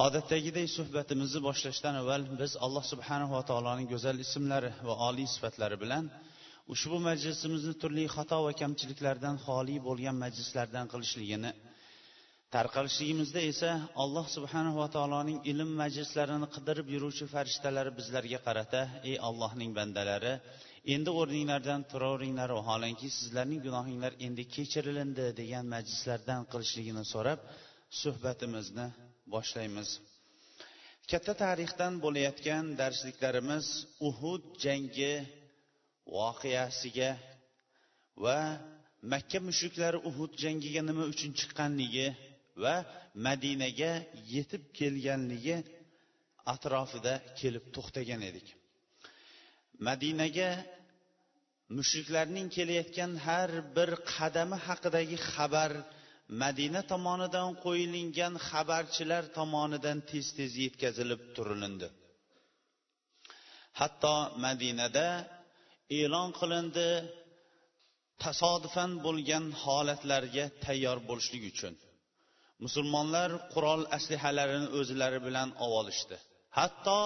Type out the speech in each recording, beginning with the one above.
Odatdagiday suhbatimizni boshlashdan avval biz alloh subhanava taoloning go'zal ismlari va oliy sifatlari bilan ushbu majlisimizni turli xato va kamchiliklardan xoli bo'lgan majlislardan qilishligini tarqalishligimizda esa alloh subhanava taoloning ilm majlislarini qidirib yuruvchi farishtalari bizlarga qarata ey allohning bandalari endi o'rninglardan turaveringlar vaholanki sizlarning gunohinglar endi kechirilindi degan majlislardan qilishligini so'rab suhbatimizni boshlaymiz. Katta tarixdan bo'layotgan darsliklarimiz uhud jangi voqeasiga va makka mushriklari uhud jangiga nima uchun chiqqanligi va madinaga yetib kelganligi atrofida kelib to'xtagan edik. Madinaga mushriklarning kelayotgan har bir qadami haqidagi xabar madina tomonidan qo'yilingan xabarchilar tomonidan tez tez yetkazilib turilindi. Hatto madinada e'lon qilindi tasodifan bo'lgan holatlarga tayyor bo'lishlik uchun. Musulmonlar qurol aslihalarini o'zlari bilan olishdi. Hatto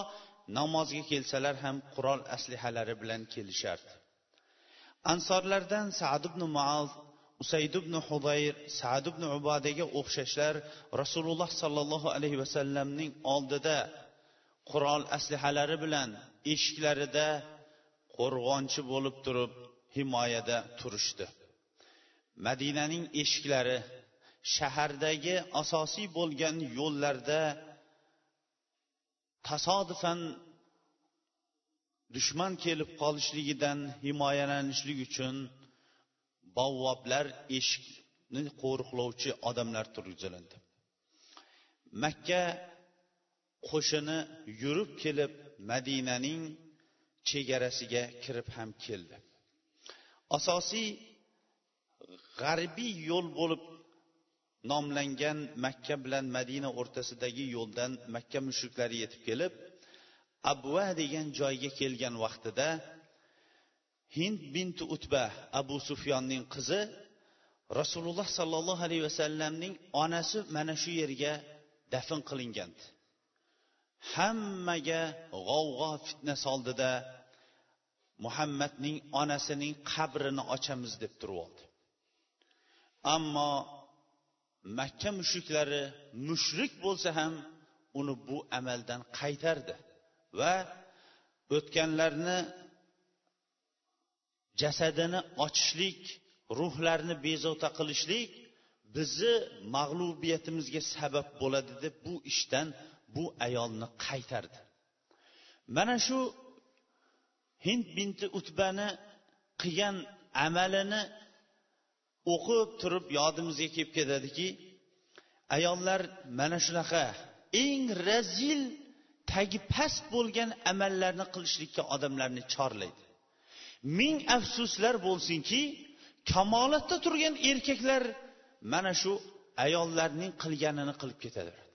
namozga kelsalar ham qurol aslihalari bilan kelishardi. Ansorlardan sad ibn muaz usayd ibn hudayr sad ibn ubadaga o'xshashlar rasululloh sollallohu alayhi vasallamning oldida qurol aslihalari bilan eshiklarida qo'rg'onchi bo'lib turib himoyada turishdi. Madinaning eshiklari shahardagi asosiy bo'lgan yo'llarda tasodifan dushman kelib qolishligidan himoyalanishlik uchun bovvoblar eshikni qo'riqlovchi odamlar turgizilindi makka qo'shini yurib kelib madinaning chegarasiga kirib ham keldi. Asosiy g'arbiy yo'l bo'lib nomlangan makka bilan madina o'rtasidagi yo'ldan makka mushriklari yetib kelib abva degan joyga kelgan vaqtida hind binti utba abu sufyonning qizi rasululloh sollallohu alayhi vasallamning onasi mana shu yerga dafn qilingandi hammaga g'ovg'o fitna soldida muhammadning onasining qabrini ochamiz deb turib oldi ammo makka mushriklari mushrik bo'lsa ham uni bu amaldan qaytardi va o'tganlarni jasadini ochishlik ruhlarni bezovta qilishlik bizni mag'lubiyatimizga sabab bo'ladi deb bu ishdan bu ayolni qaytardi. Mana shu hind binti utbani qilgan amalini o'qib turib yodimizga kelib ketadiki ayollar mana shunaqa eng razil tagi past bo'lgan amallarni qilishlikka odamlarni chorlaydi. Ming afsuslar bo'lsinki kamolatda turgan erkaklar mana shu ayollarning qilganini qilib ketaveradi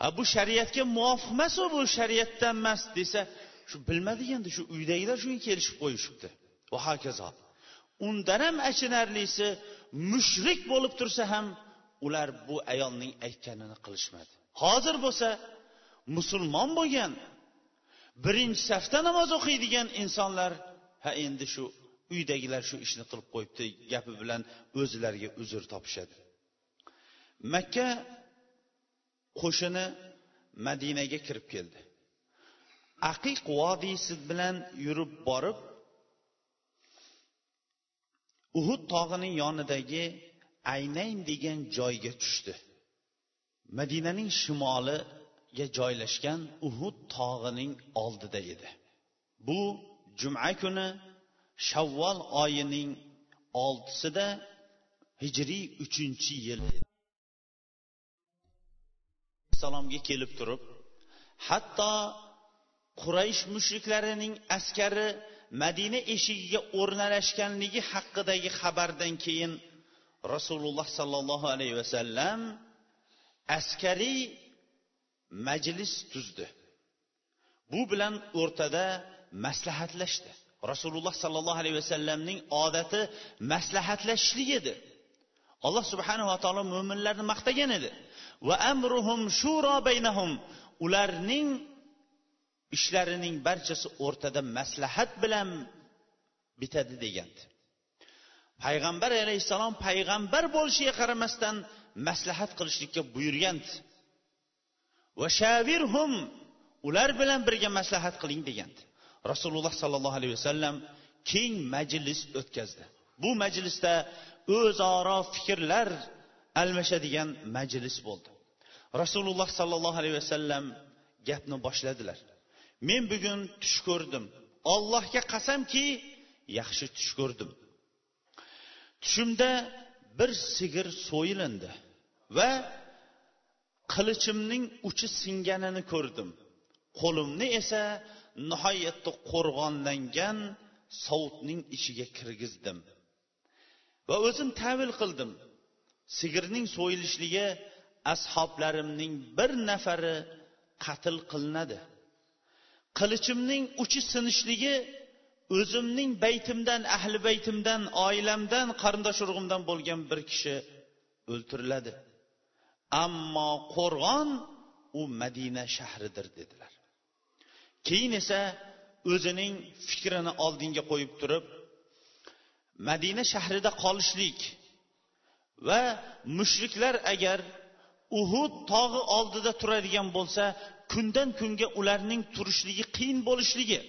ha bu shariatga muvofiq emas bu shariatdan emas desa shu bilmadik endi shu uydagilar shunga kelishib qo'yishibdi. Va hokazo. Undan ham achinarlisi mushrik bo'lib tursa ham ular bu ayolning aytganini qilishmadi. Hozir bo'lsa musulmon bo'lgan birinchi safda namoz o'qiydigan insonlar ha endi shu uydagilar shu ishni qilib qo'yibdi gapi bilan o'zlariga uzr topishadi. Makka qo'shini madinaga kirib keldi. Aqiq vodiysi bilan yurib borib uhud tog'ining yonidagi aynayn degan joyga tushdi. Madinaning shimoliga joylashgan uhud tog'ining oldida edi. Bu juma kuni shavvol oyining oltisida hijriy uchinchi yil. Salomga kelib turib hatto quraysh mushriklarining askari madina eshigiga o'rnalashganligi haqidagi xabardan keyin rasululloh sollallohu alayhi vasallam askariy majlis tuzdi. Bu bilan o'rtada maslahatlashdi. Rasululloh sollallohu alayhi vasallamning odati maslahatlashishlik edi. Alloh subhanava taolo mo'minlarni maqtagan edi. Va amruhum shuro baynahum. Ularning ishlarining barchasi o'rtada maslahat bilan bitadi degandi. Payg'ambar alayhissalom payg'ambar bo'lishiga qaramasdan maslahat qilishlikka buyurgandi. Va shavirhum ular bilan birga maslahat qiling degandi. Rasululloh sollallohu alayhi vasallam keng majlis o'tkazdi. Bu majlisda o'zaro fikrlar almashadigan majlis bo'ldi. Rasululloh sollallohu alayhi vasallam gapni boshladilar. Men bugun tush ko'rdim. Ollohga qasamki yaxshi tush ko'rdim. Tushimda bir sigir so'yilindi va qilichimning uchi singanini ko'rdim. Qo'limni esa nihoyatda qo'rg'onlangan sovutning ichiga kirgizdim. Va o'zim tavil qildim. Sigirning so'yilishligi ashoblarimning bir nafari qatl qilinadi. Qilichimning uchi sinishligi o'zimning baytimdan ahli baytimdan oilamdan qarindosh urug'imdan bo'lgan bir kishi o'ltiriladi. Ammo qo'rg'on u madina shahridir dedilar. Keyin esa o'zining fikrini oldinga qo'yib turib madina shahrida qolishlik va mushriklar agar uhud tog'i oldida turadigan bo'lsa kundan kunga ularning turishligi qiyin bo'lishligi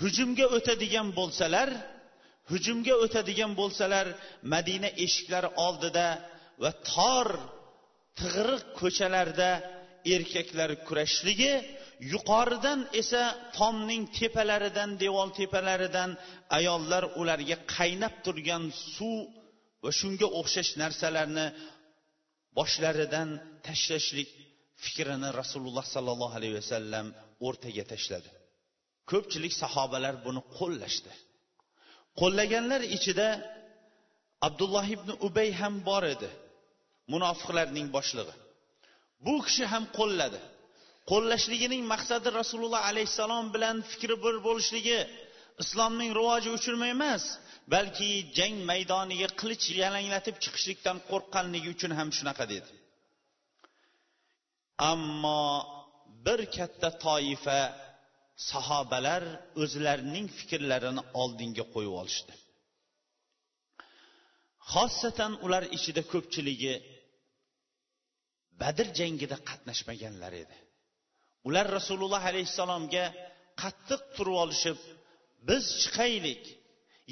hujumga o'tadigan bo'lsalar hujumga o'tadigan bo'lsalar madina eshiklari oldida va tor tig'riq ko'chalarda erkaklar kurashishligi yuqoridan esa tomning tepalaridan devor tepalaridan ayollar ularga qaynab turgan suv va shunga o'xshash narsalarni boshlaridan tashlashlik fikrini rasululloh sollallohu alayhi vasallam o'rtaga tashladi. Ko'pchilik sahobalar buni qo'llashdi. Qo'llaganlar ichida abdulloh ibn ubay ham bor edi munofiqlarning boshlig'i. Bu kishi ham qo'lladi. Qo'llashligining maqsadi rasululloh alayhissalom bilan fikri bir bo'lishligi. Islomning rivoji uchunmi emas balki jang maydoniga qilich yalanglatib chiqishlikdan qo'rqqanligi uchun ham shunaqa dedi. Ammo bir katta toifa sahobalar o'zlarining fikrlarini oldinga qo'yib olishdi. Xossatan ular ichida ko'pchiligi badr jangida qatnashmaganlar edi. Ular rasululloh alayhissalomga qattiq turib olishib biz chiqaylik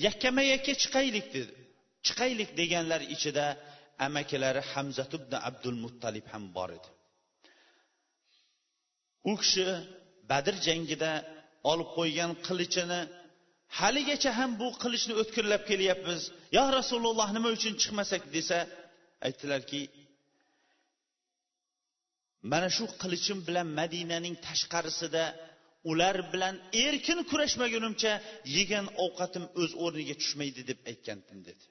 yakkama yakka chiqaylik dedi. Chiqaylik deganlar ichida amakilari hamzat ibn abdul muttalib ham bor edi. U kishi badr jangida olib qo'ygan qilichini haligacha ham bu qilichni o'tkirlab kelyapmiz. Yo rasululloh nima uchun chiqmasak? desa aytdilarki mana shu qilichim bilan madinaning tashqarisida ular bilan erkin kurashmagunimcha yegan ovqatim o'z o'rniga tushmaydi deb aytgandim dedi.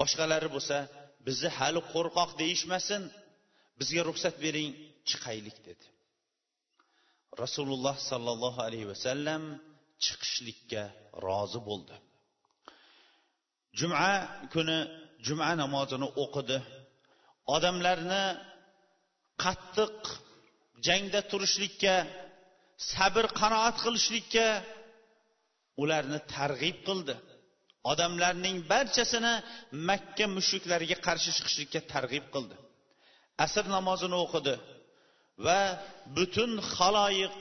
Boshqalari bo'lsa bizni hali qo'rqoq deyishmasin bizga ruxsat bering chiqaylik dedi. Rasululloh sollallohu alayhi vasallam chiqishlikka rozi bo'ldi. Juma kuni juma namozini o'qidi. Odamlarni qattiq jangda turishlikka sabr qanoat qilishlikka ularni targ'ib qildi. Odamlarning barchasini makka mushriklariga qarshi chiqishlikka targ'ib qildi. Asr namozini o'qidi va butun haloyiq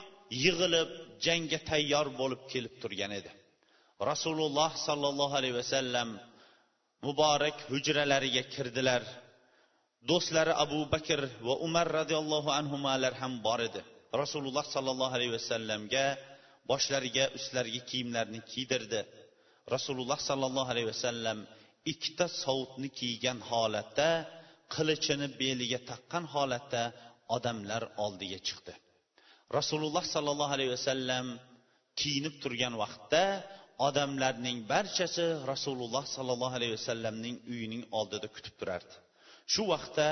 yig'ilib jangga tayyor bo'lib kelib turgan edi. Rasululloh sollallohu alayhi vasallam muborak hujralariga kirdilar. Do'stlari abu bakr va umar roziyallohu anhular ham bor edi. Rasululloh sollallohu alayhi vasallamga boshlariga ustlariga kiyimlarni kiydirdi. Rasululloh sollallohu alayhi vasallam ikkita sovutni kiygan holatda qilichini beliga taqqan holatda odamlar oldiga chiqdi. Rasululloh sollallohu alayhi vasallam kiyinib turgan vaqtda odamlarning barchasi rasululloh sollallohu alayhi vasallamning uyining oldida kutib turardi. Shu vaqtda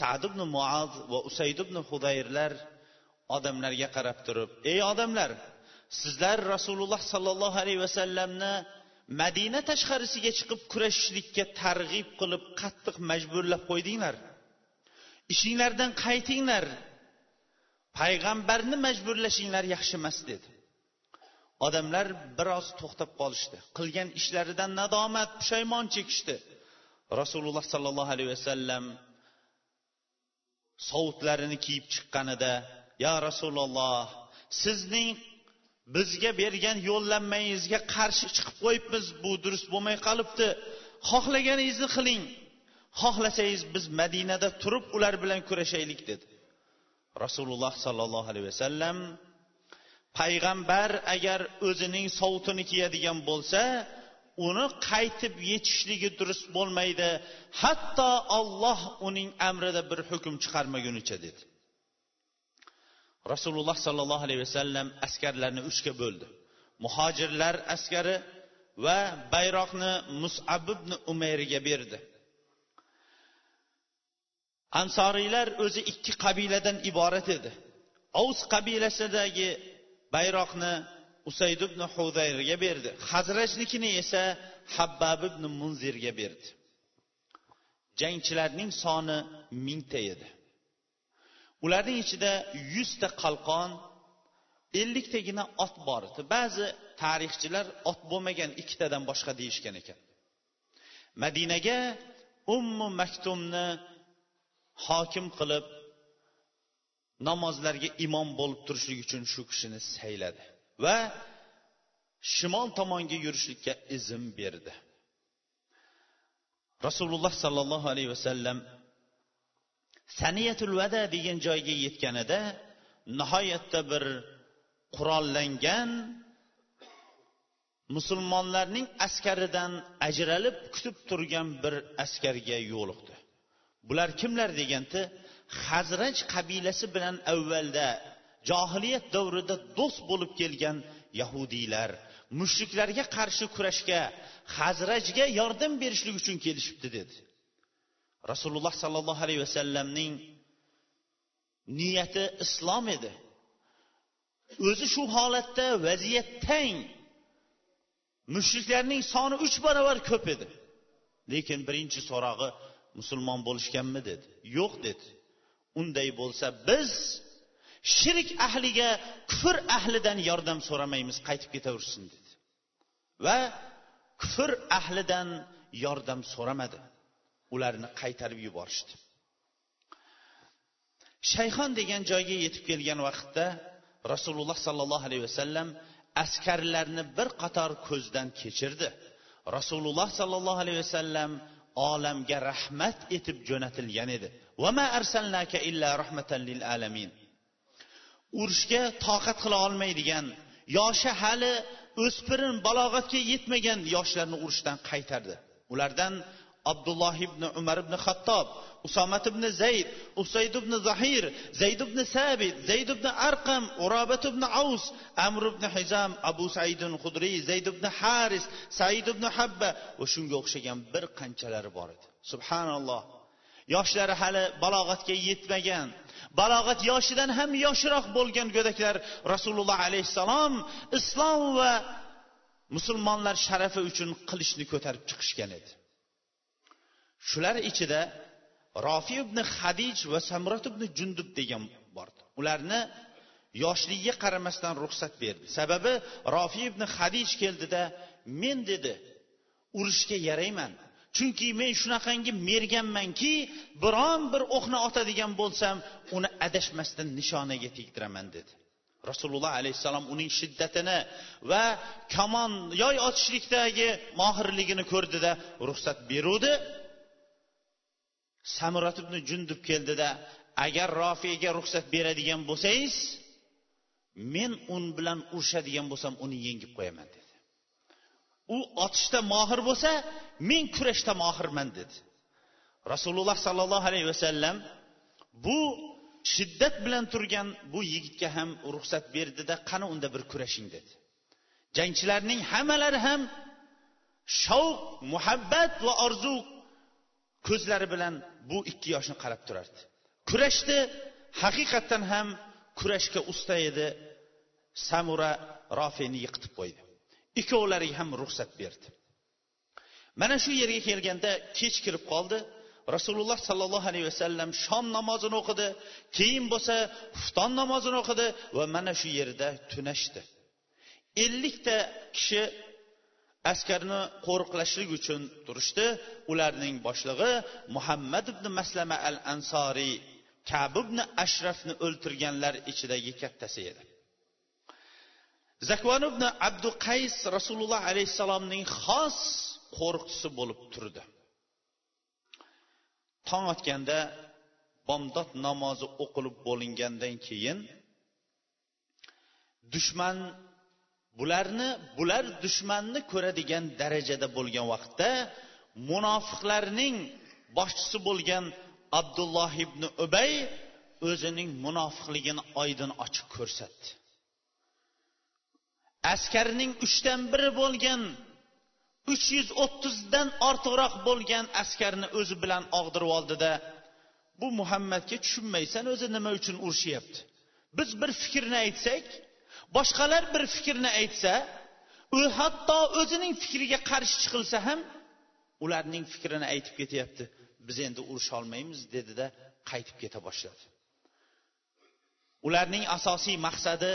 sad ibn muaz va usayd ibn hudayrlar odamlarga qarab turib ey odamlar sizlar rasululloh sollallohu alayhi vasallamni madina tashqarisiga chiqib kurashishlikka targ'ib qilib qattiq majburlab qo'ydinglar. Ishinglardan qaytinglar. Payg'ambarni majburlashinglar yaxshi emas dedi. Odamlar biroz to'xtab qolishdi. Qilgan ishlaridan nadomat pushaymon chekishdi. Rasululloh sollallohu alayhi vasallam sovutlarini kiyib chiqqanida yo rasululloh sizning bizga bergan yo'llanmangizga qarshi chiqib qo'yibmiz bu durust bo'lmay qolibdi. Xohlaganingizni qiling. Xohlasangiz biz madinada turib ular bilan kurashaylik dedi. Rasululloh sollallohu alayhi vasallam payg'ambar agar o'zining sovutini kiyadigan bo'lsa uni qaytib yetishligi durust bo'lmaydi. Hatto olloh uning amrida bir hukm chiqarmagunicha dedi. Rasululloh sollallohu alayhi vasallam askarlarni uchga bo'ldi. Muhojirlar askari va bayroqni musab ibn umayrga berdi. Ansoriylar o'zi ikki qabiladan iborat edi. Ovs qabilasidagi bayroqni usayd ibn hudayrga berdi. Hazrajnikini esa habbab ibn munzirga berdi. Jangchilarning soni mingta edi. Ularning ichida yuzta qalqon elliktagina ot bor edi. Ba'zi tarixchilar ot bo'lmagan ikkitadan boshqa deyishgan ekan. Madinaga ummu maktumni hokim qilib namozlarga imom bo'lib turishlik uchun shu kishini sayladi. Va shimol tomonga yurishlikka izn berdi. Rasululloh sollallohu alayhi vasallam saniyatul vada degan joyga yetganida nihoyatda bir qurollangan musulmonlarning askaridan ajralib kutib turgan bir askarga yo'liqdi. Bular kimlar? deganda hazraj qabilasi bilan avvalda johiliyat davrida do'st bo'lib kelgan yahudiylar mushriklarga qarshi kurashga hazrajga yordam berishlik uchun kelishibdi dedi. Rasululloh sollallohu alayhi vasallamning niyati islom edi. O'zi shu holatda vaziyat tang. Mushriklarning soni uch barobar ko'p edi. Lekin birinchi so'rog'i musulmon bo'lishganmi dedi. Yo'q dedi. Unday bo'lsa biz shirk ahliga kufr ahlidan yordam so'ramaymiz qaytib ketaversin dedi. Va kufr ahlidan yordam so'ramadi. Ularni qaytarib yuborishdi. Shayxon degan joyga yetib kelgan vaqtda rasululloh sollallohu alayhi vasallam askarlarni bir qator ko'zdan kechirdi. Rasululloh sollallohu alayhi vasallam olamga rahmat etib jo'natilgan edi. Arsalnaka illa rahmatan lil alamin. Urushga toqat qila olmaydigan yoshi hali o'spirin balog'atga yetmagan yoshlarni urushdan qaytardi. Ulardan abdulloh ibn umar ibn xattob usomat ibn zayd usayd ibn zahir zayd ibn sabit zayd ibn arqam urobat ibn aus amr ibn hizam abu saidin hudriy zayd ibn haris said ibn habba va shunga o'xshagan bir qanchalari bor edi. Subhanalloh. Yoshlari hali balog'atga yetmagan balog'at yoshidan ham yoshroq bo'lgan go'daklar rasululloh alayhissalom islom va musulmonlar sharafi uchun qilichni ko'tarib chiqishgan edi. Shular ichida rofi ibn hadij va samrat ibn jundub degan bordi. Ularni yoshligiga qaramasdan ruxsat berdi. Sababi rofi ibn hadij keldida men dedi urushga yarayman. Chunki men shunaqangi merganmanki biron bir o'qni otadigan bo'lsam uni adashmasdan nishonaga tegdiraman dedi. Rasululloh alayhissalom uning shiddatini va kamon yoy otishlikdagi mohirligini ko'rdida ruxsat beruvdi. Samurat ibn jundub keldida agar rofiyga ruxsat beradigan bo'lsangiz men un bilan urushadigan bo'lsam uni yengib qo'yaman dedi. U otishda mohir bo'lsa men kurashda mohirman dedi. Rasululloh sollallohu alayhi vasallam bu shiddat bilan turgan bu yigitga ham ruxsat berdida qani unda bir kurashing dedi. Jangchilarning hammalari ham shavq muhabbat va orzu ko'zlari bilan bu ikki yoshni qarab turardi. Kurashdi haqiqatdan ham kurashga usta edi samura rofeni yiqitib qo'ydi. Ikkovlariga ham ruxsat berdi. Mana shu yerga kelganda kech kirib qoldi. Rasululloh sollallohu alayhi vasallam shom namozini o'qidi keyin bo'lsa xufton namozini o'qidi va mana shu yerda tunashdi. Ellikta kishi askarni qo'riqlashlik uchun turishdi. Ularning boshlig'i muhammad ibn maslama al ansoriy kabi ibn ashrafni o'ltirganlar ichidagi kattasi edi. Zakvan ibn abdu qays rasululloh alayhissalomning xos qo'riqchisi bo'lib turdi. Tong otganda bomdod namozi o'qilib bo'lingandan keyin dushman bularni bular dushmanni ko'radigan darajada bo'lgan vaqtda munofiqlarning boshchisi bo'lgan abdulloh ibn ubay o'zining munofiqligini oydin ochiq ko'rsatdi. Askarning uchdan biri bo'lgan uch yuz o'ttizdan ortiqroq bo'lgan askarni o'zi bilan og'dirib oldida. Bu muhammadga tushunmaysan o'zi nima uchun urushyapti biz bir fikrni aytsak boshqalar bir fikrni aytsa u hatto o'zining fikriga qarshi chiqilsa ham ularning fikrini aytib ketyapti. Biz endi urusholmaymiz dedida qaytib keta boshladi. Ularning asosiy maqsadi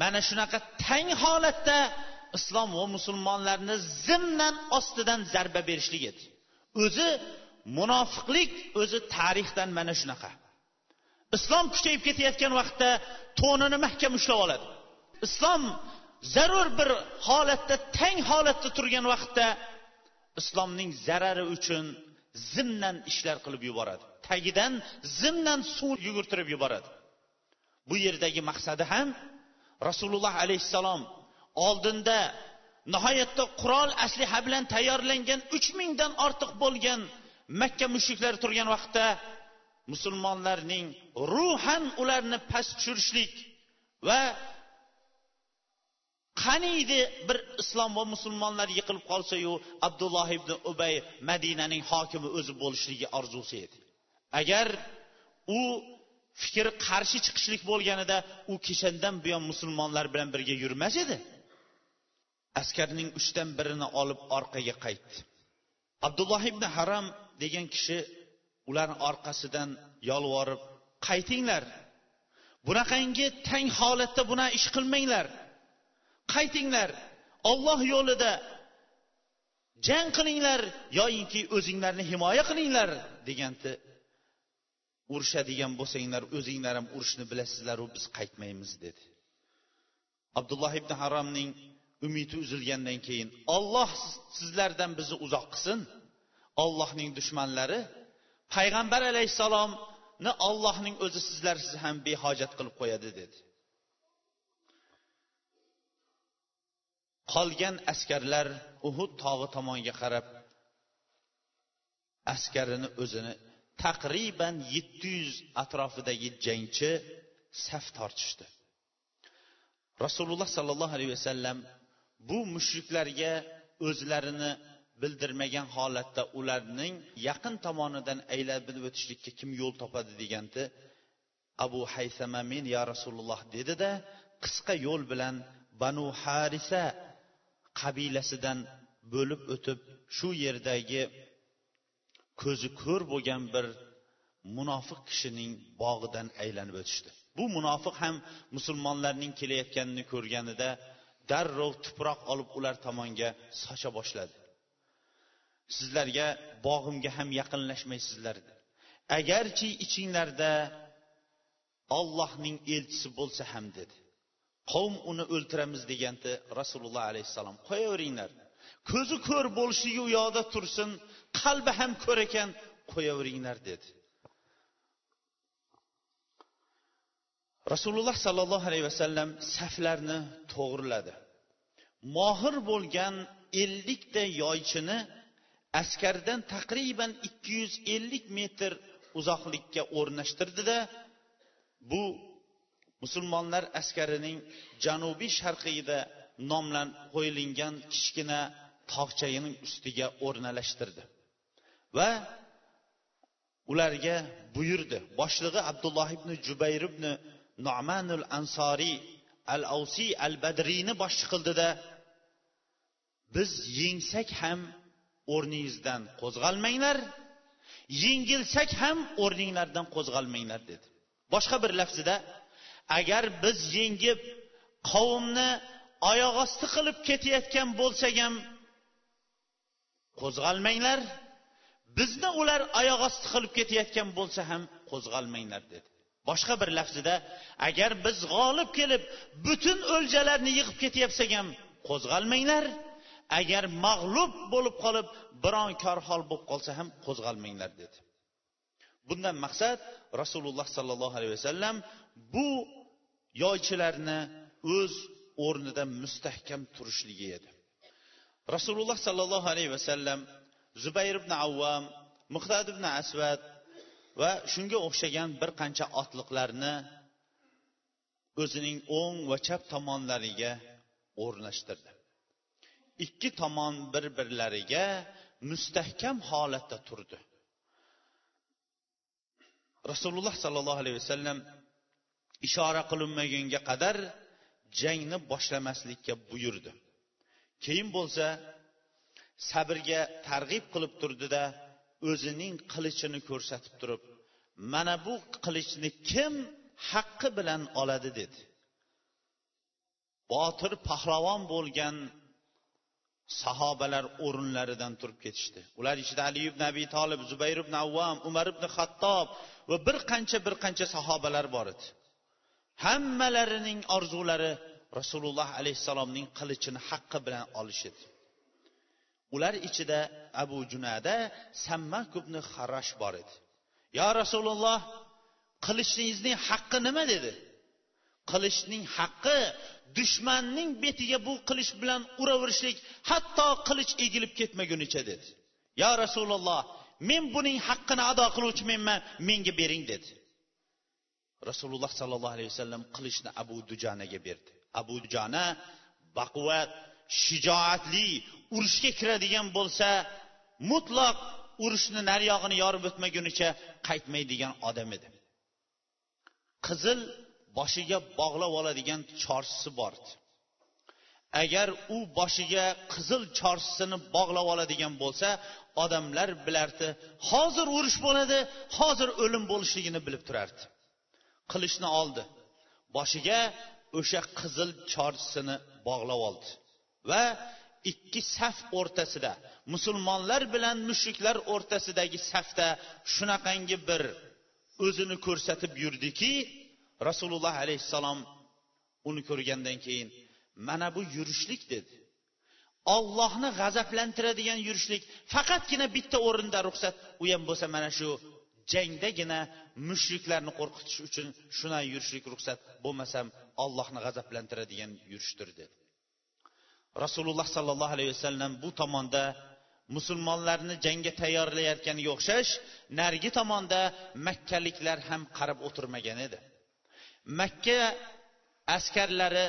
mana shunaqa tang holatda islom va musulmonlarni zimdan ostidan zarba berishlik edi o'zi munofiqlik o'zi tarixdan mana shunaqa. Islom kuchayib ketayotgan vaqtda to'nini mahkam ushlab oladi. Islom zarur bir holatda tang holatda turgan vaqtda islomning zarari uchun zimdan ishlar qilib yuboradi. Tagidan zimdan suv yugurtirib yuboradi. Bu yerdagi maqsadi ham rasululloh alayhissalom oldinda nihoyatda qurol asliha bilan tayyorlangan uch mingdan ortiq bo'lgan makka mushriklari turgan vaqtda musulmonlarning ruhan ularni past tushirishlik va qaniydi bir islom va musulmonlar yiqilib qolsayu abdulloh ibn ubay madinaning hokimi o'zi bo'lishligi orzusi edi. Agar u fikr qarshi chiqishlik bo'lganida u keshandan buyon musulmonlar bilan birga yurmas edi. Askarning uchdan birini olib orqaga qaytdi. Abdulloh ibn haram degan kishi ularni orqasidan yolvorib qaytinglar. Bunaqangi tang holatda bunaqa ish qilmanglar. Qaytinglar. Olloh yo'lida jang qilinglar yoyinki o'zinglarni himoya qilinglar deganda urushadigan bo'lsanglar o'zinglar ham urushni bilasizlaru biz qaytmaymiz dedi. Abdulloh ibn haromning umidi uzilgandan keyin olloh sizlardan bizni uzoq qilsin. Ollohning dushmanlari payg'ambar alayhissalomni ollohning o'zi sizlarsiz ham behojat qilib qo'yadi dedi. Qolgan askarlar uhud tog'i tomonga qarab askarini o'zini taqriban yetti yuz atrofidagi jangchi saf tortishdi rasululloh sollallohu alayhi vasallam bu mushriklarga o'zlarini bildirmagan holatda ularning yaqin tomonidan aylanib o'tishlikka kim yo'l topadi deganda abu haysama men ya rasululloh dedida qisqa yo'l bilan banu harisa qabilasidan bo'lib o'tib shu yerdagi ko'zi ko'r bo'lgan bir munofiq kishining bog'idan aylanib o'tishdi. Bu munofiq ham musulmonlarning kelayotganini ko'rganida darrov tuproq olib ular tomonga socha boshladi. Sizlarga bog'imga ham yaqinlashmaysizlar. Agarchi ichinglarda ollohning elchisi bo'lsa ham dedi. Qavm uni o'ltiramiz deganda rasululloh alayhissalom qo'yaveringlar. Ko'zi ko'r bo'lishligi u yoqda tursin qalbi ham ko'r ekan qo'yaveringlar dedi. Rasululloh sollallohu alayhi vasallam saflarni to'g'riladi. Mohir bo'lgan ellikta yoychini askardan taqriban ikki yuz ellik metr uzoqlikka o'rnashtirdida bu musulmonlar askarining janubiy sharqiyida nomlan qo'yilgan kichkina tog'chayining ustiga o'rnalashtirdi. Va ularga buyurdi. Boshlig'i abdulloh ibn jubayr ibn nomanul ansoriy al avsiy al badriyni boshchi qildida biz yengsak ham o'rningizdan qo'zg'almanglar yengilsak ham o'rninglardan qo'zg'almanglar dedi. Boshqa bir lafzida agar biz yengib qavmni oyoq osti qilib ketayotgan bo'lsak ham qo'zg'almanglar bizni ular oyoq osti qilib ketayotgan bo'lsa ham qo'zg'almanglar dedi. Boshqa bir lafzida agar biz g'olib kelib butun o'ljalarni yig'ib ketyapsak ham qo'zg'almanglar. Agar mag'lub bo'lib qolib biron korhol bo'lib qolsa ham qo'zg'almanglar dedi. Bundan maqsad rasululloh sollallohu alayhi vasallam bu yoychilarni o'z o'rnida mustahkam turishligi edi. Rasululloh sollallohu alayhi vasallam zubayr ibn avvam muhtad ibn asvad va shunga o'xshagan bir qancha otliqlarni o'zining o'ng va chap tomonlariga o'rnashtirdi. Ikki tomon bir birlariga mustahkam holatda turdi. Rasululloh sollallohu alayhi vasallam ishora qilinmagunga qadar jangni boshlamaslikka buyurdi. Keyin bo'lsa sabrga targ'ib qilib turdida o'zining qilichini ko'rsatib turib mana bu qilichni kim haqqi bilan oladi? dedi. Botir pahlavon bo'lgan sahobalar o'rinlaridan turib ketishdi. Ular ichida ali ibn abi tolib zubayr ibn avvam umar ibn xattob va bir qancha bir qancha sahobalar bor edi. Hammalarining orzulari rasululloh alayhissalomning qilichini haqqi bilan olish edi. Ular ichida abu junada sammak ibn harash bor edi. Yo rasululloh qilichingizning haqqi nima? dedi. Qilichning haqqi dushmanning betiga bu qilich bilan uraverishlik hatto qilich egilib ketmagunicha dedi. Yo rasululloh men buning haqqini ado qiluvchi menman menga bering dedi. Rasululloh sollallohu alayhi vasallam qilichni abu dujanaga berdi. Abu dujana baquvvat shijoatli urushga kiradigan bo'lsa mutlaq urushni naryog'ini yorib o'tmagunicha qaytmaydigan odam edi. Qizil boshiga bog'lab oladigan chorsisi bor edi. Agar u boshiga qizil chorsisini bog'lab oladigan bo'lsa odamlar bilardi hozir urush bo'ladi hozir o'lim bo'lishligini bilib turardi. Qilichni oldi. Boshiga o'sha qizil chorsisini bog'lab oldi. Va ikki saf o'rtasida musulmonlar bilan mushriklar o'rtasidagi safda shunaqangi bir o'zini ko'rsatib yurdiki rasululloh alayhissalom uni ko'rgandan keyin mana bu yurishlik dedi. Ollohni g'azablantiradigan yurishlik faqatgina bitta o'rinda ruxsat u ham bo'lsa mana shu jangdagina mushriklarni qo'rqitish uchun shunday yurishlik ruxsat bo'lmasam ollohni g'azablantiradigan yurishdir dedi. Rasululloh sollallohu alayhi vasallam bu tomonda musulmonlarni jangga tayyorlayotganga o'xshash narigi tomonda makkaliklar ham qarab o'tirmagan edi. Makka askarlari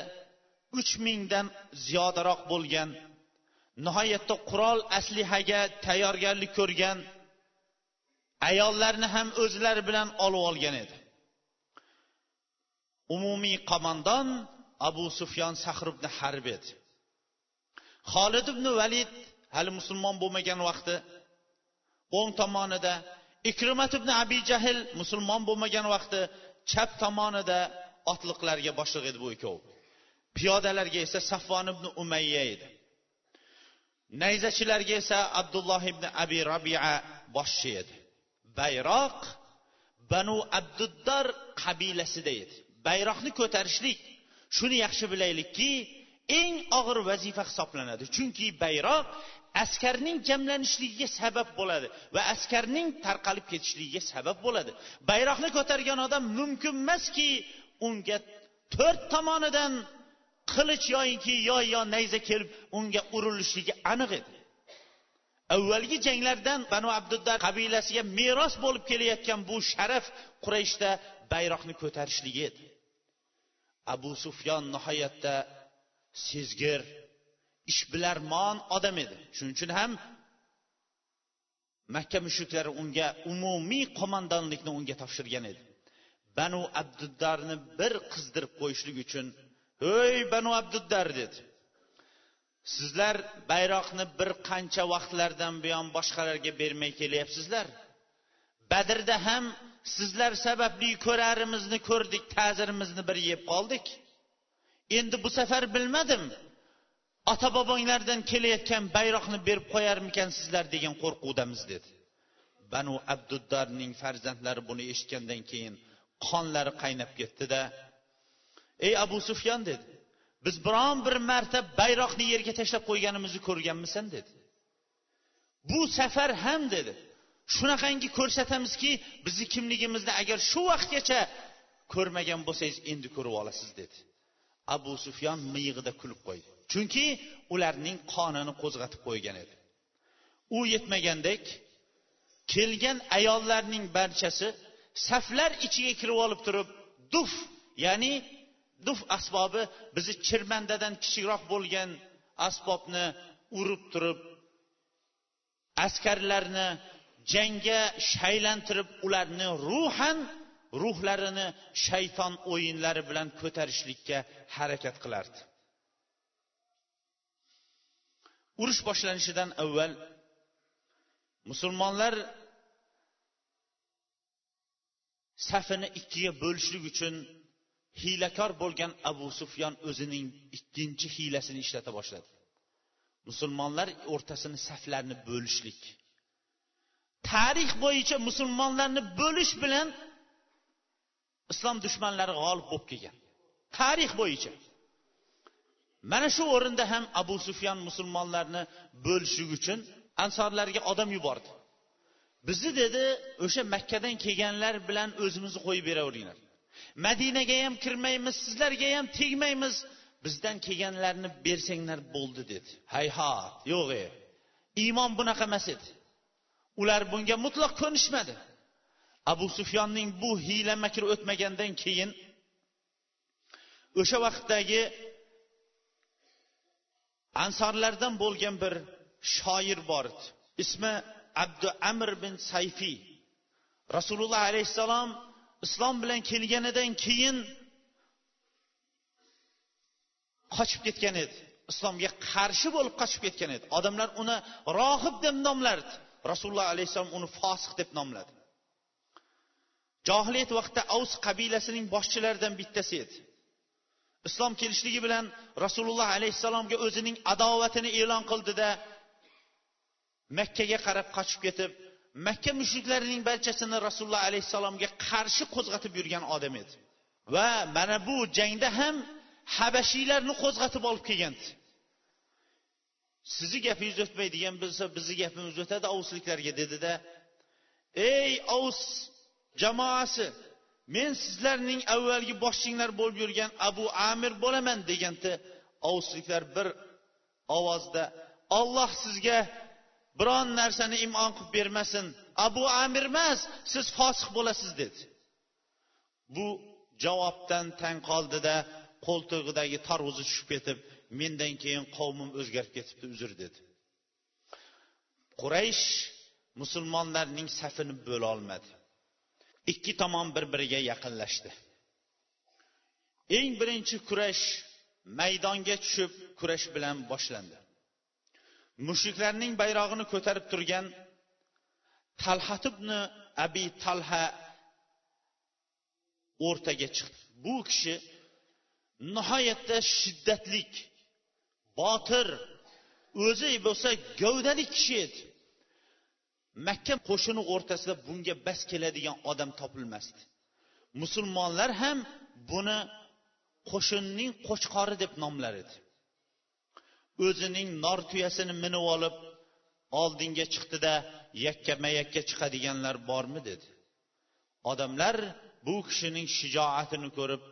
uch mingdan ziyodaroq bo'lgan nihoyatda qurol aslihaga tayyorgarlik ko'rgan ayollarni ham o'zlari bilan olib olgan edi. Umumiy qo'mondon abu sufyon sahr ibn harb edi. Xolid ibn valid hali musulmon bo'lmagan vaqti o'ng tomonida ikrimat ibn abi jahl musulmon bo'lmagan vaqti chap tomonida otliqlarga boshliq edi bu ikkovi. Piyodalarga esa safvon ibn umayya edi. Nayzachilarga esa abdulloh ibn abi rabia boshchi edi. Bayroq banu abduddor qabilasida edi. Bayroqni ko'tarishlik shuni yaxshi bilaylikki eng og'ir vazifa hisoblanadi. Chunki bayroq askarning jamlanishligiga sabab bo'ladi va askarning tarqalib ketishligiga sabab bo'ladi. Bayroqni ko'targan odam mumkin emaski unga to'rt tomonidan qilich yoyinki yoy yo nayza kelib unga urilishligi aniq edi. Avvalgi janglardan banu abduddar qabilasiga meros bo'lib kelayotgan bu sharaf qurayshda bayroqni ko'tarishligi edi. Abu sufyon nihoyatda sezgir. Ishbilarmon odam edi. Shuning uchun ham makka mushriklari unga umumiy qo'mondonlikni unga topshirgan edi. Banu abduddarni bir qizdirib qo'yishlik uchun ey banu abduddar dedi. Sizlar bayroqni bir qancha vaqtlardan buyon boshqalarga bermay kelyapsizlar. Badrda ham sizlar sababli ko'rarimizni ko'rdik ta'zirimizni bir yeb qoldik. Endi bu safar bilmadim. Ota bobonglardan kelayotgan bayroqni berib qo'yarmikansizlar degan qo'rquvdamiz dedi. Banu abduddarning farzandlari buni eshitgandan keyin qonlari qaynab ketdida ey abu sufyon dedi biz biron bir marta bayroqni yerga tashlab qo'yganimizni ko'rganmisan dedi. Bu safar ham dedi shunaqangi ko'rsatamizki bizni kimligimizni agar shu vaqtgacha ko'rmagan bo'lsangiz endi ko'rib olasiz dedi. Abu sufyon miyig'ida kulib qo'ydi. Chunki ularning qonini qo'zg'atib qo'ygan edi. U yetmagandek kelgan ayollarning barchasi saflar ichiga kirib olib turib duf ya'ni duf asbobi bizni chirmandadan kichikroq bo'lgan asbobni urib turib askarlarni jangga shaylantirib ularni ruhan ruhlarini shayton o'yinlari bilan ko'tarishlikka harakat qilardi. Urush boshlanishidan avval musulmonlar safini ikkiga bo'lishlik uchun hiylakor bo'lgan abu sufyon o'zining ikkinchi hiylasini ishlata boshladi. Musulmonlar o'rtasini saflarni bo'lishlik. Tarix bo'yicha musulmonlarni bo'lish bilan islom dushmanlari g'olib bo'lib kelgan. Tarix bo'yicha. Mana shu o'rinda ham abu sufyon musulmonlarni bo'lishlik uchun ansorlarga odam yubordi. Bizni dedi o'sha makkadan kelganlar bilan o'zimizni qo'yib beraveringlar. Madinaga ham kirmaymiz sizlarga ham tegmaymiz. Bizdan kelganlarni bersanglar bo'ldi dedi. Hayhot yo'q e. Iymon bunaqa emas edi. Ular bunga mutlaq ko'nishmadi. Abu sufyonning bu hiyla makri o'tmagandan keyin o'sha vaqtdagi ansorlardan bo'lgan bir shoir bor. Edi ismi abdu amr bin sayfiy rasululloh alayhissalom islom bilan kelganidan keyin qochib ketgan edi. Islomga qarshi bo'lib qochib ketgan edi. Odamlar uni rohib deb nomlardi. Rasululloh alayhissalom uni fosiq deb nomladi. Johiliyat vaqtida avs qabilasining boshchilaridan bittasi edi. Islom kelishligi bilan rasululloh alayhissalomga o'zining adovatini e'lon qildida makkaga qarab qochib ketib makka mushriklarining barchasini rasululloh alayhissalomga qarshi qo'zg'atib yurgan odam edi. Va mana bu jangda ham habashiylarni qo'zg'atib olib kelgan sizni gapingiz o'tmaydigan bo'lsa bizni gapimiz o'tadi ovusliklarga dedida. Ey ovus jamoasi men sizlarning avvalgi boshchinglar bo'lib yurgan abu amir bo'laman deganda ovsliklar bir ovozda olloh sizga biron narsani imon qilib bermasin abu amir emas siz fosiq bo'lasiz dedi. Bu javobdan tang qoldida qo'ltig'idagi tarvuzi tushib ketib mendan keyin qavmim o'zgarib ketibdi uzr dedi. Quraysh musulmonlarning safini bo'lolmadi ikki tomon bir biriga yaqinlashdi. Eng birinchi kurash maydonga tushib kurash bilan boshlandi. Mushriklarning bayrog'ini ko'tarib turgan talhat ibn abi talha o'rtaga chiqdi. Bu kishi nihoyatda shiddatlik botir o'zi bo'lsa gavdali kishi edi. Makka qo'shini o'rtasida bunga bas keladigan odam topilmasdi. Musulmonlar ham buni qo'shinning qo'chqori deb nomlar edi. O'zining nor tuyasini minib olib oldinga chiqdida yakkama yakka chiqadiganlar bormi dedi. Odamlar bu kishining shijoatini ko'rib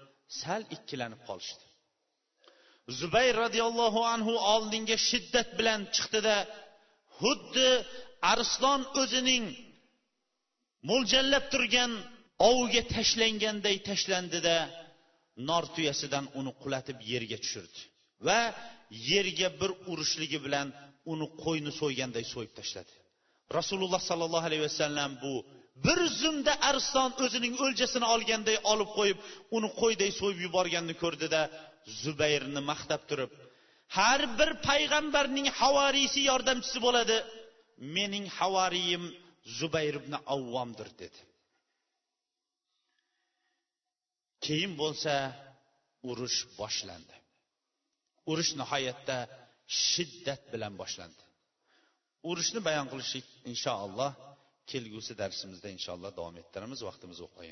sal ikkilanib qolishdi. Zubayr roziyallohu anhu oldinga shiddat bilan chiqdida xuddi arslon o'zining mo'ljallab turgan oviga tashlanganday tashlandida nor tuyasidan uni qulatib yerga tushirdi va yerga bir urishligi bilan uni qo'yni so'yganday so'yib tashladi. Rasululloh sollallohu alayhi vasallam bu bir zumda arslon o'zining o'ljasini olganday olib qo'yib uni qo'yday so'yib yuborganini ko'rdida zubayrni maqtab turib har bir payg'ambarning havoriysi yordamchisi bo'ladi. Mening havariyim zubayr ibn avvomdir dedi. Keyin bo'lsa urush boshlandi. Urush nihoyatda shiddat bilan boshlandi. Urushni bayon qilishlik inshaalloh kelgusi darsimizda inshaalloh davom ettiramiz vaqtimiz o'qib